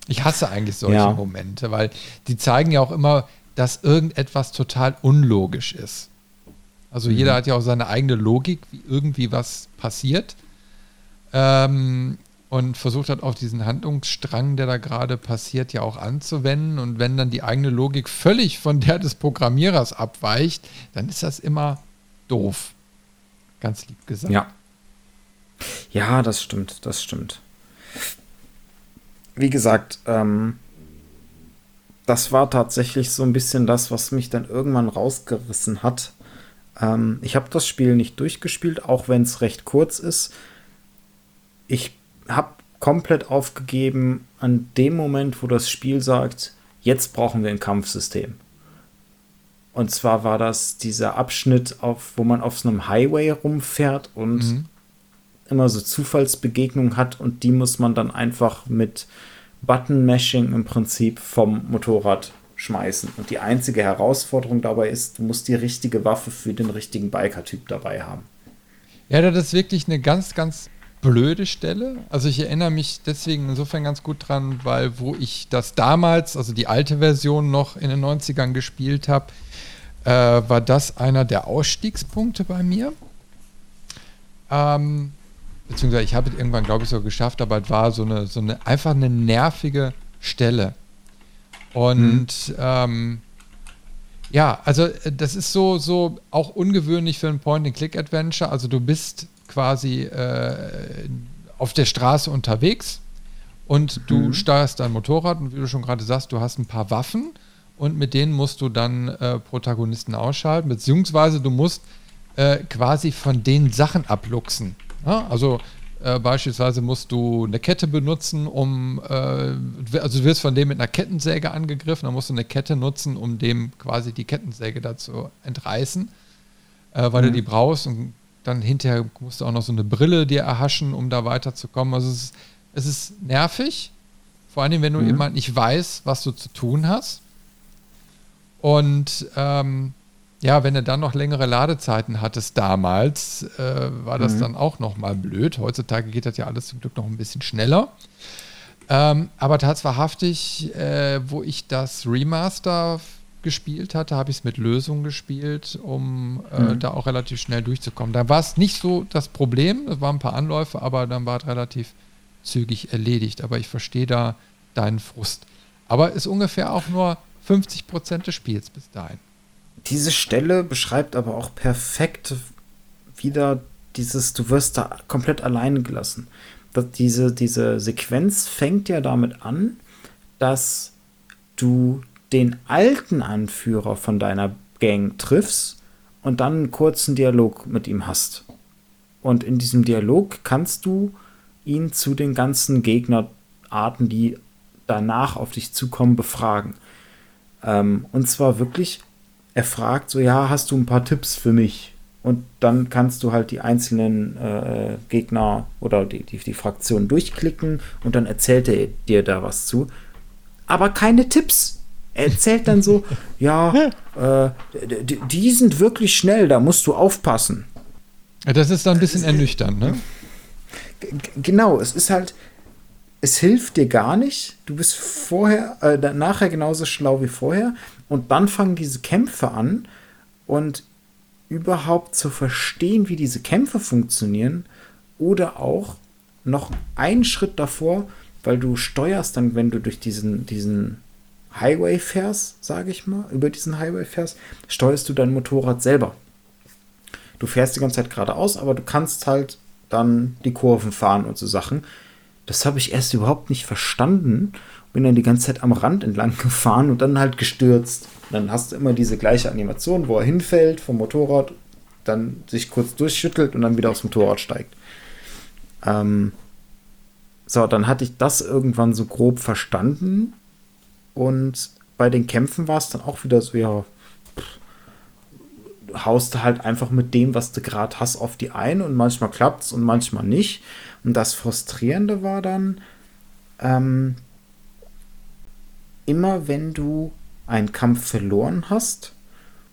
Ich hasse eigentlich solche ja. Momente, weil die zeigen ja auch immer, dass irgendetwas total unlogisch ist. Also mhm. jeder hat ja auch seine eigene Logik, wie irgendwie was passiert. Ähm, und versucht hat, auf diesen Handlungsstrang, der da gerade passiert, ja auch anzuwenden. Und wenn dann die eigene Logik völlig von der des Programmierers abweicht, dann ist das immer doof. Ganz lieb gesagt. Ja. Ja, das stimmt, das stimmt. Wie gesagt, ähm, das war tatsächlich so ein bisschen das, was mich dann irgendwann rausgerissen hat. Ähm, ich habe das Spiel nicht durchgespielt, auch wenn es recht kurz ist. Ich habe komplett aufgegeben an dem Moment, wo das Spiel sagt, jetzt brauchen wir ein Kampfsystem. Und zwar war das dieser Abschnitt, auf, wo man auf so einem Highway rumfährt und mhm. immer so Zufallsbegegnungen hat und die muss man dann einfach mit Button-Mashing im Prinzip vom Motorrad schmeißen. Und die einzige Herausforderung dabei ist, du musst die richtige Waffe für den richtigen Biker-Typ dabei haben. Ja, das ist wirklich eine ganz, ganz blöde Stelle. Also ich erinnere mich deswegen insofern ganz gut dran, weil wo ich das damals, also die alte Version noch in den 90ern gespielt habe, äh, war das einer der Ausstiegspunkte bei mir. Ähm, beziehungsweise ich habe es irgendwann, glaube ich, so geschafft, aber es war so eine, so eine einfach eine nervige Stelle. Und mhm. ähm, ja, also äh, das ist so, so auch ungewöhnlich für ein Point-and-Click-Adventure. Also du bist quasi äh, auf der Straße unterwegs und du mhm. steuerst dein Motorrad und wie du schon gerade sagst, du hast ein paar Waffen und mit denen musst du dann äh, Protagonisten ausschalten, beziehungsweise du musst äh, quasi von den Sachen abluchsen. Ja, also äh, beispielsweise musst du eine Kette benutzen, um, äh, also du wirst von dem mit einer Kettensäge angegriffen, dann musst du eine Kette nutzen, um dem quasi die Kettensäge dazu entreißen, äh, weil mhm. du die brauchst und dann hinterher musst du auch noch so eine Brille dir erhaschen, um da weiterzukommen. Also es ist, es ist nervig, vor allem wenn du mhm. eben nicht weißt, was du zu tun hast. Und ähm, ja, wenn du dann noch längere Ladezeiten hattest damals, äh, war das mhm. dann auch noch mal blöd. Heutzutage geht das ja alles zum Glück noch ein bisschen schneller. Ähm, aber tatsächlich, äh, wo ich das Remaster gespielt hatte, habe ich es mit Lösung gespielt, um äh, mhm. da auch relativ schnell durchzukommen. Da war es nicht so das Problem, es waren ein paar Anläufe, aber dann war es relativ zügig erledigt. Aber ich verstehe da deinen Frust. Aber ist ungefähr auch nur 50 Prozent des Spiels bis dahin. Diese Stelle beschreibt aber auch perfekt wieder dieses, du wirst da komplett alleine gelassen. Das, diese, diese Sequenz fängt ja damit an, dass du den alten Anführer von deiner Gang triffst und dann einen kurzen Dialog mit ihm hast. Und in diesem Dialog kannst du ihn zu den ganzen Gegnerarten, die danach auf dich zukommen, befragen. Ähm, und zwar wirklich er fragt so, ja, hast du ein paar Tipps für mich? Und dann kannst du halt die einzelnen äh, Gegner oder die, die, die Fraktionen durchklicken und dann erzählt er dir da was zu. Aber keine Tipps. Er erzählt dann so, ja, äh, die, die sind wirklich schnell, da musst du aufpassen. Das ist dann ein bisschen ernüchternd, ne? Genau, es ist halt, es hilft dir gar nicht. Du bist vorher, äh, nachher genauso schlau wie vorher. Und dann fangen diese Kämpfe an. Und überhaupt zu verstehen, wie diese Kämpfe funktionieren, oder auch noch einen Schritt davor, weil du steuerst dann, wenn du durch diesen, diesen Highway fährst, sage ich mal, über diesen Highway fährst, steuerst du dein Motorrad selber. Du fährst die ganze Zeit geradeaus, aber du kannst halt dann die Kurven fahren und so Sachen. Das habe ich erst überhaupt nicht verstanden. Bin dann die ganze Zeit am Rand entlang gefahren und dann halt gestürzt. Dann hast du immer diese gleiche Animation, wo er hinfällt vom Motorrad, dann sich kurz durchschüttelt und dann wieder aufs Motorrad steigt. Ähm so, dann hatte ich das irgendwann so grob verstanden. Und bei den Kämpfen war es dann auch wieder so, ja, haust du halt einfach mit dem, was du gerade hast, auf die ein und manchmal klappt es und manchmal nicht. Und das Frustrierende war dann, ähm, immer wenn du einen Kampf verloren hast,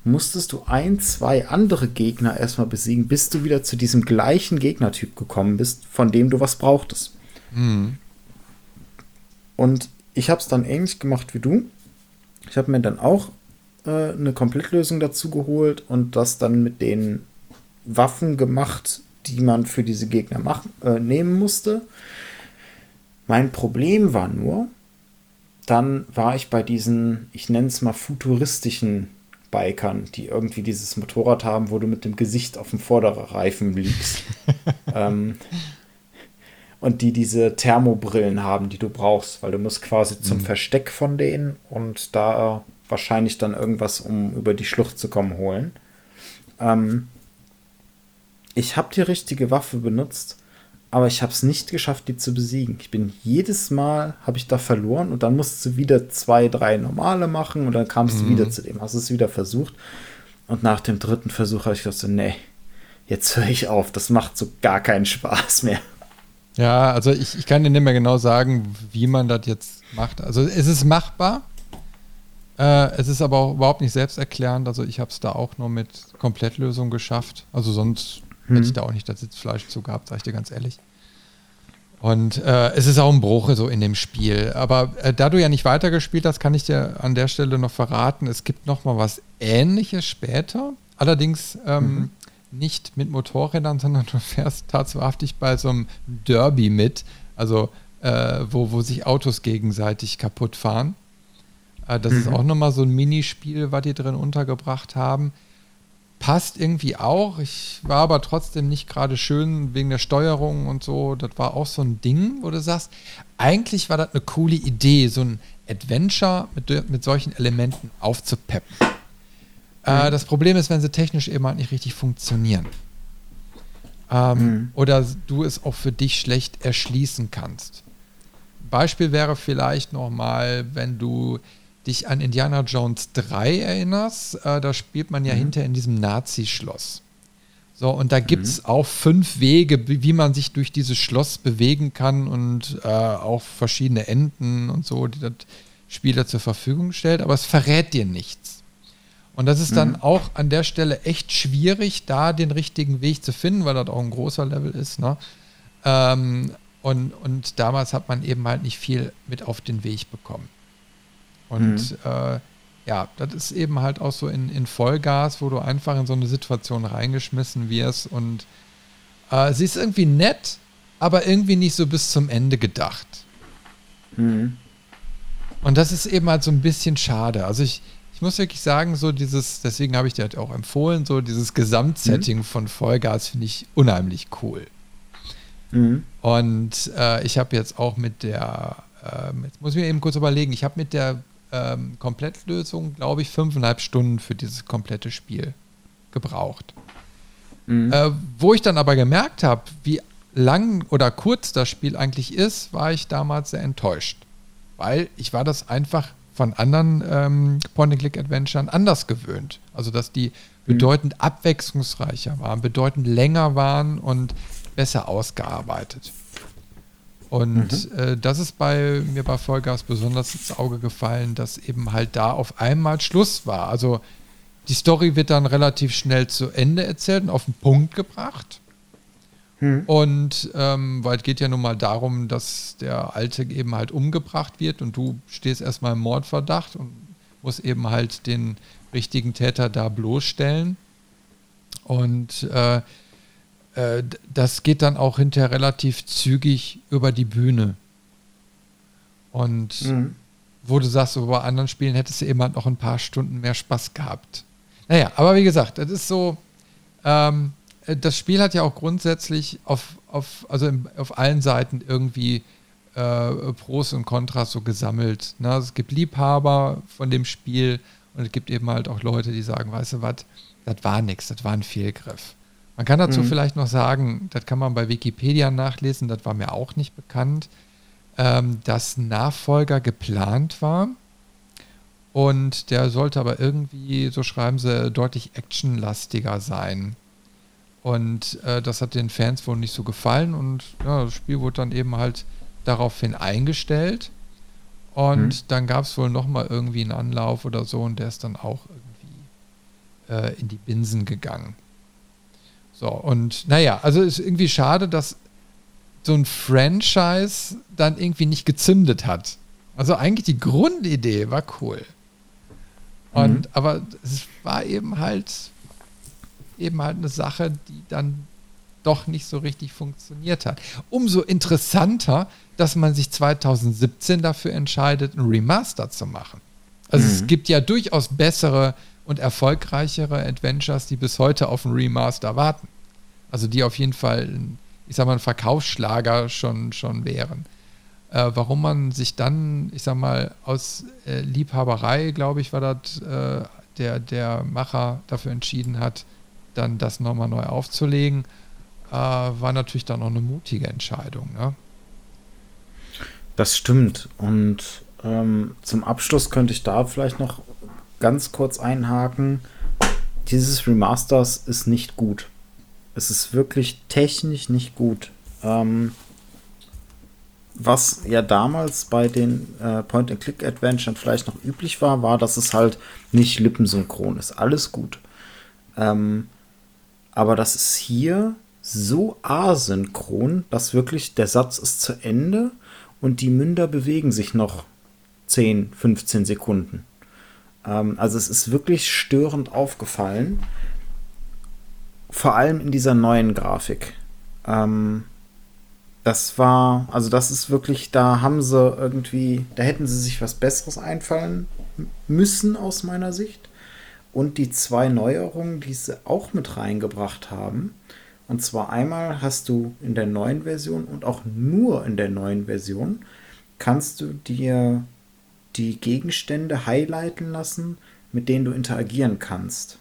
musstest du ein, zwei andere Gegner erstmal besiegen, bis du wieder zu diesem gleichen Gegnertyp gekommen bist, von dem du was brauchtest. Mhm. Und ich habe es dann ähnlich gemacht wie du. Ich habe mir dann auch äh, eine Komplettlösung dazu geholt und das dann mit den Waffen gemacht, die man für diese Gegner mach, äh, nehmen musste. Mein Problem war nur, dann war ich bei diesen, ich nenne es mal futuristischen Bikern, die irgendwie dieses Motorrad haben, wo du mit dem Gesicht auf dem Vorderreifen liegst. ähm, und die diese Thermobrillen haben, die du brauchst, weil du musst quasi zum mhm. Versteck von denen und da wahrscheinlich dann irgendwas, um über die Schlucht zu kommen, holen. Ähm, ich habe die richtige Waffe benutzt, aber ich habe es nicht geschafft, die zu besiegen. Ich bin jedes Mal, habe ich da verloren und dann musst du wieder zwei, drei normale machen und dann kamst mhm. du wieder zu dem, hast es wieder versucht und nach dem dritten Versuch habe ich gesagt, so, nee, jetzt höre ich auf, das macht so gar keinen Spaß mehr. Ja, also ich, ich kann dir nicht mehr genau sagen, wie man das jetzt macht. Also es ist machbar, äh, es ist aber auch überhaupt nicht selbsterklärend. Also ich habe es da auch nur mit Komplettlösung geschafft. Also sonst hm. hätte ich da auch nicht das Sitzfleisch zu gehabt, sag ich dir ganz ehrlich. Und äh, es ist auch ein Bruch so in dem Spiel. Aber äh, da du ja nicht weitergespielt hast, kann ich dir an der Stelle noch verraten, es gibt noch mal was Ähnliches später. Allerdings ähm, mhm. Nicht mit Motorrädern, sondern du fährst tatsächlich bei so einem Derby mit. Also äh, wo, wo sich Autos gegenseitig kaputt fahren. Äh, das mhm. ist auch nochmal so ein Minispiel, was die drin untergebracht haben. Passt irgendwie auch. Ich war aber trotzdem nicht gerade schön wegen der Steuerung und so. Das war auch so ein Ding, wo du sagst, eigentlich war das eine coole Idee, so ein Adventure mit, mit solchen Elementen aufzupeppen. Äh, mhm. das Problem ist, wenn sie technisch eben halt nicht richtig funktionieren. Ähm, mhm. Oder du es auch für dich schlecht erschließen kannst. Beispiel wäre vielleicht nochmal, wenn du dich an Indiana Jones 3 erinnerst, äh, da spielt man ja mhm. hinter in diesem Nazi-Schloss. So, und da gibt es mhm. auch fünf Wege, wie man sich durch dieses Schloss bewegen kann und äh, auch verschiedene Enden und so, die das Spieler zur Verfügung stellt, aber es verrät dir nichts. Und das ist mhm. dann auch an der Stelle echt schwierig, da den richtigen Weg zu finden, weil das auch ein großer Level ist. Ne? Ähm, und, und damals hat man eben halt nicht viel mit auf den Weg bekommen. Und mhm. äh, ja, das ist eben halt auch so in, in Vollgas, wo du einfach in so eine Situation reingeschmissen wirst und äh, sie ist irgendwie nett, aber irgendwie nicht so bis zum Ende gedacht. Mhm. Und das ist eben halt so ein bisschen schade. Also ich muss wirklich sagen, so dieses, deswegen habe ich dir halt auch empfohlen, so dieses Gesamtsetting mhm. von Vollgas finde ich unheimlich cool. Mhm. Und äh, ich habe jetzt auch mit der, äh, jetzt muss ich mir eben kurz überlegen, ich habe mit der ähm, Komplettlösung, glaube ich, fünfeinhalb Stunden für dieses komplette Spiel gebraucht. Mhm. Äh, wo ich dann aber gemerkt habe, wie lang oder kurz das Spiel eigentlich ist, war ich damals sehr enttäuscht. Weil ich war das einfach von anderen ähm, Point-and-Click-Adventuren anders gewöhnt. Also, dass die bedeutend abwechslungsreicher waren, bedeutend länger waren und besser ausgearbeitet. Und mhm. äh, das ist bei mir bei Vollgas besonders ins Auge gefallen, dass eben halt da auf einmal Schluss war. Also die Story wird dann relativ schnell zu Ende erzählt und auf den Punkt gebracht. Mhm. Und ähm, weil es geht ja nun mal darum, dass der Alte eben halt umgebracht wird und du stehst erstmal im Mordverdacht und musst eben halt den richtigen Täter da bloßstellen. Und äh, äh, das geht dann auch hinterher relativ zügig über die Bühne. Und mhm. wo du sagst, so bei anderen Spielen hättest du eben halt noch ein paar Stunden mehr Spaß gehabt. Naja, aber wie gesagt, das ist so, ähm, das Spiel hat ja auch grundsätzlich auf, auf, also im, auf allen Seiten irgendwie äh, Pros und Kontras so gesammelt. Ne? Also es gibt Liebhaber von dem Spiel und es gibt eben halt auch Leute, die sagen, weißt du was, das war nichts, das war ein Fehlgriff. Man kann dazu mhm. vielleicht noch sagen, das kann man bei Wikipedia nachlesen, das war mir auch nicht bekannt, ähm, dass Nachfolger geplant war. Und der sollte aber irgendwie, so schreiben sie, deutlich actionlastiger sein. Und äh, das hat den Fans wohl nicht so gefallen und ja, das Spiel wurde dann eben halt daraufhin eingestellt. Und mhm. dann gab es wohl nochmal irgendwie einen Anlauf oder so und der ist dann auch irgendwie äh, in die Binsen gegangen. So, und naja, also ist irgendwie schade, dass so ein Franchise dann irgendwie nicht gezündet hat. Also eigentlich die Grundidee war cool. Und mhm. aber es war eben halt eben halt eine Sache, die dann doch nicht so richtig funktioniert hat. Umso interessanter, dass man sich 2017 dafür entscheidet, ein Remaster zu machen. Also mhm. es gibt ja durchaus bessere und erfolgreichere Adventures, die bis heute auf ein Remaster warten. Also die auf jeden Fall, ich sag mal, ein Verkaufsschlager schon, schon wären. Äh, warum man sich dann, ich sag mal, aus äh, Liebhaberei, glaube ich, war das äh, der, der Macher dafür entschieden hat, dann das nochmal neu aufzulegen, äh, war natürlich dann auch eine mutige Entscheidung. Ne? Das stimmt. Und ähm, zum Abschluss könnte ich da vielleicht noch ganz kurz einhaken. Dieses Remasters ist nicht gut. Es ist wirklich technisch nicht gut. Ähm, was ja damals bei den äh, Point-and-Click-Adventuren vielleicht noch üblich war, war, dass es halt nicht lippensynchron ist. Alles gut. Ähm, aber das ist hier so asynchron, dass wirklich der Satz ist zu Ende und die Münder bewegen sich noch 10, 15 Sekunden. Ähm, also es ist wirklich störend aufgefallen vor allem in dieser neuen Grafik. Ähm, das war, also das ist wirklich, da haben sie irgendwie, da hätten sie sich was Besseres einfallen müssen aus meiner Sicht. Und die zwei Neuerungen, die sie auch mit reingebracht haben. Und zwar einmal hast du in der neuen Version und auch nur in der neuen Version kannst du dir die Gegenstände highlighten lassen, mit denen du interagieren kannst.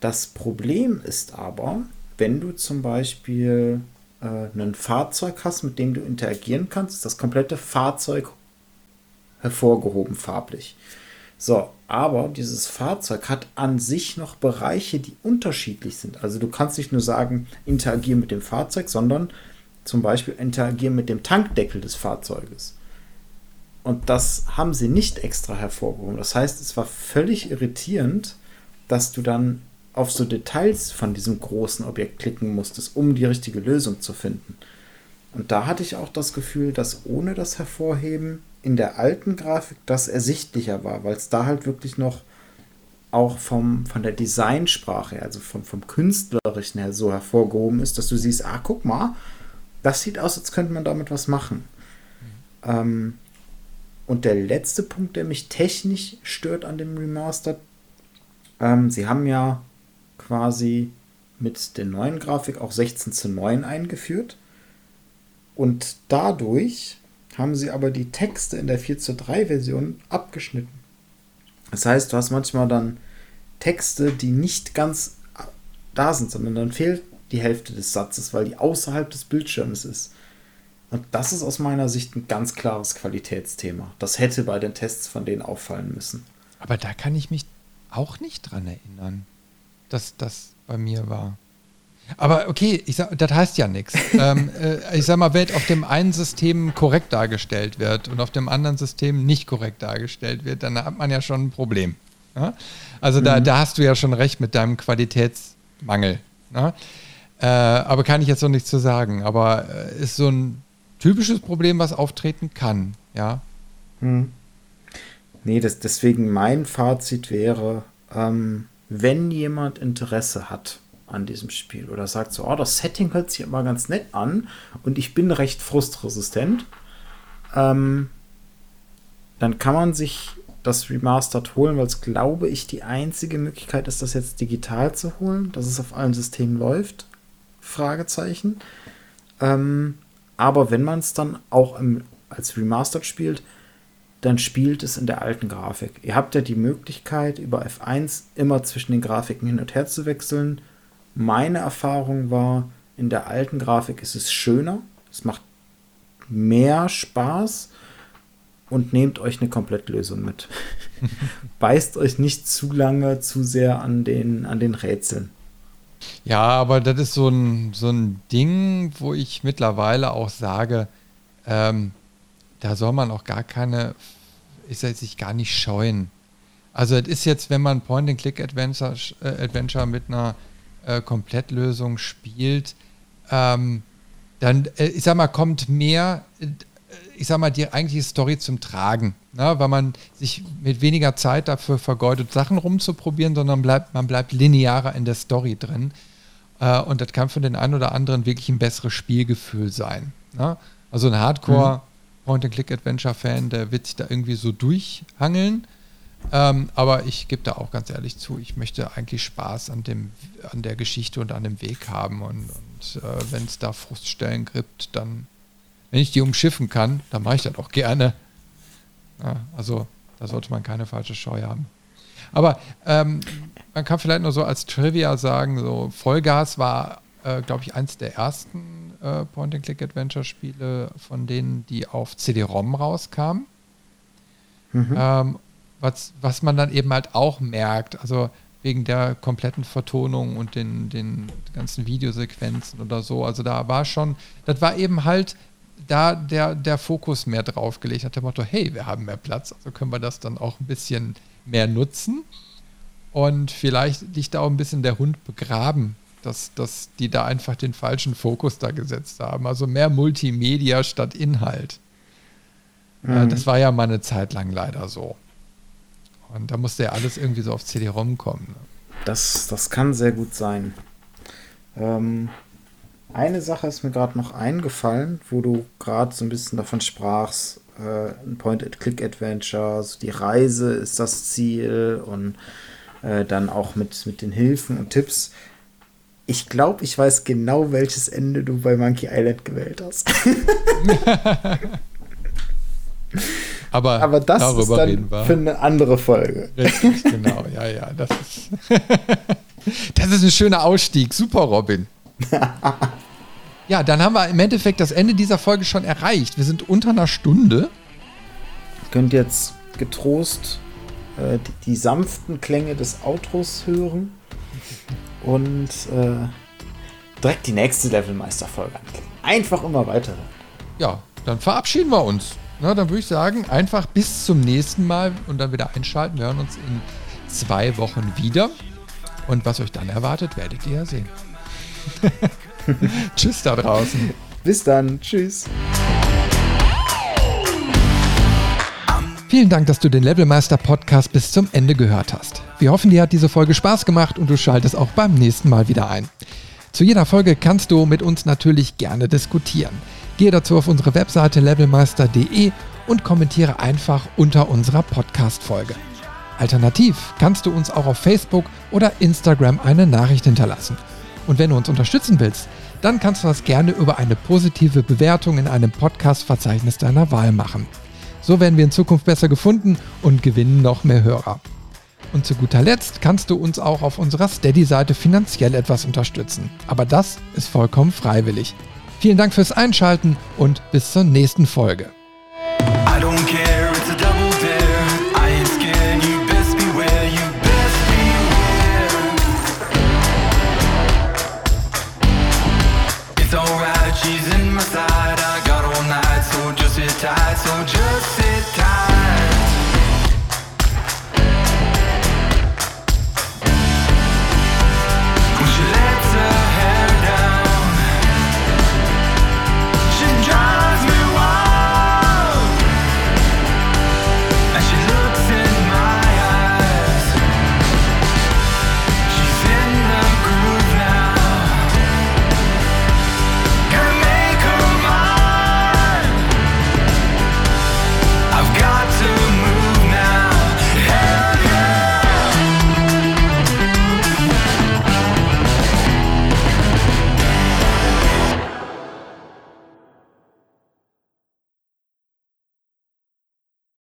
Das Problem ist aber, wenn du zum Beispiel äh, ein Fahrzeug hast, mit dem du interagieren kannst, ist das komplette Fahrzeug hervorgehoben farblich. So, aber dieses Fahrzeug hat an sich noch Bereiche, die unterschiedlich sind. Also du kannst nicht nur sagen, interagieren mit dem Fahrzeug, sondern zum Beispiel interagieren mit dem Tankdeckel des Fahrzeuges. Und das haben sie nicht extra hervorgehoben. Das heißt, es war völlig irritierend, dass du dann auf so Details von diesem großen Objekt klicken musstest, um die richtige Lösung zu finden. Und da hatte ich auch das Gefühl, dass ohne das Hervorheben in der alten Grafik das ersichtlicher war, weil es da halt wirklich noch auch vom, von der Designsprache, also vom, vom Künstlerischen her so hervorgehoben ist, dass du siehst, ah, guck mal, das sieht aus, als könnte man damit was machen. Mhm. Ähm, und der letzte Punkt, der mich technisch stört an dem Remastered, ähm, sie haben ja quasi mit der neuen Grafik auch 16 zu 9 eingeführt. Und dadurch haben sie aber die Texte in der 4 zu 3 Version abgeschnitten. Das heißt, du hast manchmal dann Texte, die nicht ganz da sind, sondern dann fehlt die Hälfte des Satzes, weil die außerhalb des Bildschirms ist. Und das ist aus meiner Sicht ein ganz klares Qualitätsthema. Das hätte bei den Tests von denen auffallen müssen. Aber da kann ich mich auch nicht dran erinnern, dass das bei mir war. Aber okay, ich sag, das heißt ja nichts. ähm, äh, ich sag mal, wenn auf dem einen System korrekt dargestellt wird und auf dem anderen System nicht korrekt dargestellt wird, dann hat man ja schon ein Problem. Ja? Also mhm. da, da hast du ja schon recht mit deinem Qualitätsmangel. Ne? Äh, aber kann ich jetzt noch nichts zu sagen. Aber äh, ist so ein typisches Problem, was auftreten kann, ja. Hm. Nee, das, deswegen mein Fazit wäre, ähm, wenn jemand Interesse hat an diesem Spiel oder sagt so, oh, das Setting hört sich immer ganz nett an und ich bin recht frustresistent, ähm, dann kann man sich das Remastered holen, weil es, glaube ich, die einzige Möglichkeit ist, das jetzt digital zu holen, dass es auf allen Systemen läuft. Fragezeichen. Ähm, aber wenn man es dann auch im, als Remastered spielt, dann spielt es in der alten Grafik. Ihr habt ja die Möglichkeit, über F1 immer zwischen den Grafiken hin und her zu wechseln. Meine Erfahrung war, in der alten Grafik ist es schöner, es macht mehr Spaß und nehmt euch eine Komplettlösung mit. Beißt euch nicht zu lange, zu sehr an den, an den Rätseln. Ja, aber das ist so ein, so ein Ding, wo ich mittlerweile auch sage, ähm, da soll man auch gar keine, ist er sich gar nicht scheuen. Also es ist jetzt, wenn man Point-and-Click-Adventure äh, Adventure mit einer äh, Komplettlösung spielt, ähm, dann, äh, ich sag mal, kommt mehr, äh, ich sag mal, die eigentliche Story zum Tragen, ne? weil man sich mit weniger Zeit dafür vergeudet, Sachen rumzuprobieren, sondern bleibt, man bleibt linearer in der Story drin. Äh, und das kann für den einen oder anderen wirklich ein besseres Spielgefühl sein. Ne? Also ein Hardcore mhm. Point-and-Click-Adventure-Fan, der wird sich da irgendwie so durchhangeln. Ähm, aber ich gebe da auch ganz ehrlich zu, ich möchte eigentlich Spaß an, dem, an der Geschichte und an dem Weg haben. Und, und äh, wenn es da Fruststellen gibt, dann wenn ich die umschiffen kann, dann mache ich das auch gerne. Ja, also da sollte man keine falsche Scheu haben. Aber ähm, man kann vielleicht nur so als Trivia sagen, so Vollgas war, äh, glaube ich, eins der ersten äh, Point-and-Click-Adventure-Spiele von denen, die auf CD-ROM rauskamen. Mhm. Ähm, was, was man dann eben halt auch merkt, also wegen der kompletten Vertonung und den, den ganzen Videosequenzen oder so. Also da war schon, das war eben halt da der, der Fokus mehr drauf gelegt hat, der Motto, hey, wir haben mehr Platz, also können wir das dann auch ein bisschen mehr nutzen. Und vielleicht liegt da auch ein bisschen der Hund begraben, dass, dass die da einfach den falschen Fokus da gesetzt haben. Also mehr Multimedia statt Inhalt. Mhm. Das war ja mal eine Zeit lang leider so. Und da musste ja alles irgendwie so auf CD-ROM kommen. Ne? Das, das kann sehr gut sein. Ähm, eine Sache ist mir gerade noch eingefallen, wo du gerade so ein bisschen davon sprachst, äh, ein Point-and-Click-Adventure, so die Reise ist das Ziel und äh, dann auch mit, mit den Hilfen und Tipps. Ich glaube, ich weiß genau, welches Ende du bei Monkey Island gewählt hast. Aber, Aber das ist dann für eine andere Folge. Richtig, genau. Ja, ja. Das ist, das ist ein schöner Ausstieg. Super, Robin. ja, dann haben wir im Endeffekt das Ende dieser Folge schon erreicht. Wir sind unter einer Stunde. Ihr könnt jetzt getrost äh, die, die, sanften Klänge des Outros hören und äh, direkt die nächste Levelmeister-Folge anklicken. Einfach immer weiter. Ja, dann verabschieden wir uns. Na, dann würde ich sagen, einfach bis zum nächsten Mal und dann wieder einschalten. Wir hören uns in zwei Wochen wieder. Und was euch dann erwartet, werdet ihr ja sehen. Tschüss da draußen. Bis dann. Tschüss. Vielen Dank, dass du den Levelmeister Podcast bis zum Ende gehört hast. Wir hoffen, dir hat diese Folge Spaß gemacht und du schaltest auch beim nächsten Mal wieder ein. Zu jeder Folge kannst du mit uns natürlich gerne diskutieren. Gehe dazu auf unsere Webseite levelmeister.de und kommentiere einfach unter unserer Podcast-Folge. Alternativ kannst du uns auch auf Facebook oder Instagram eine Nachricht hinterlassen. Und wenn du uns unterstützen willst, dann kannst du das gerne über eine positive Bewertung in einem Podcast-Verzeichnis deiner Wahl machen. So werden wir in Zukunft besser gefunden und gewinnen noch mehr Hörer. Und zu guter Letzt kannst du uns auch auf unserer Steady-Seite finanziell etwas unterstützen. Aber das ist vollkommen freiwillig. Vielen Dank fürs Einschalten und bis zur nächsten Folge.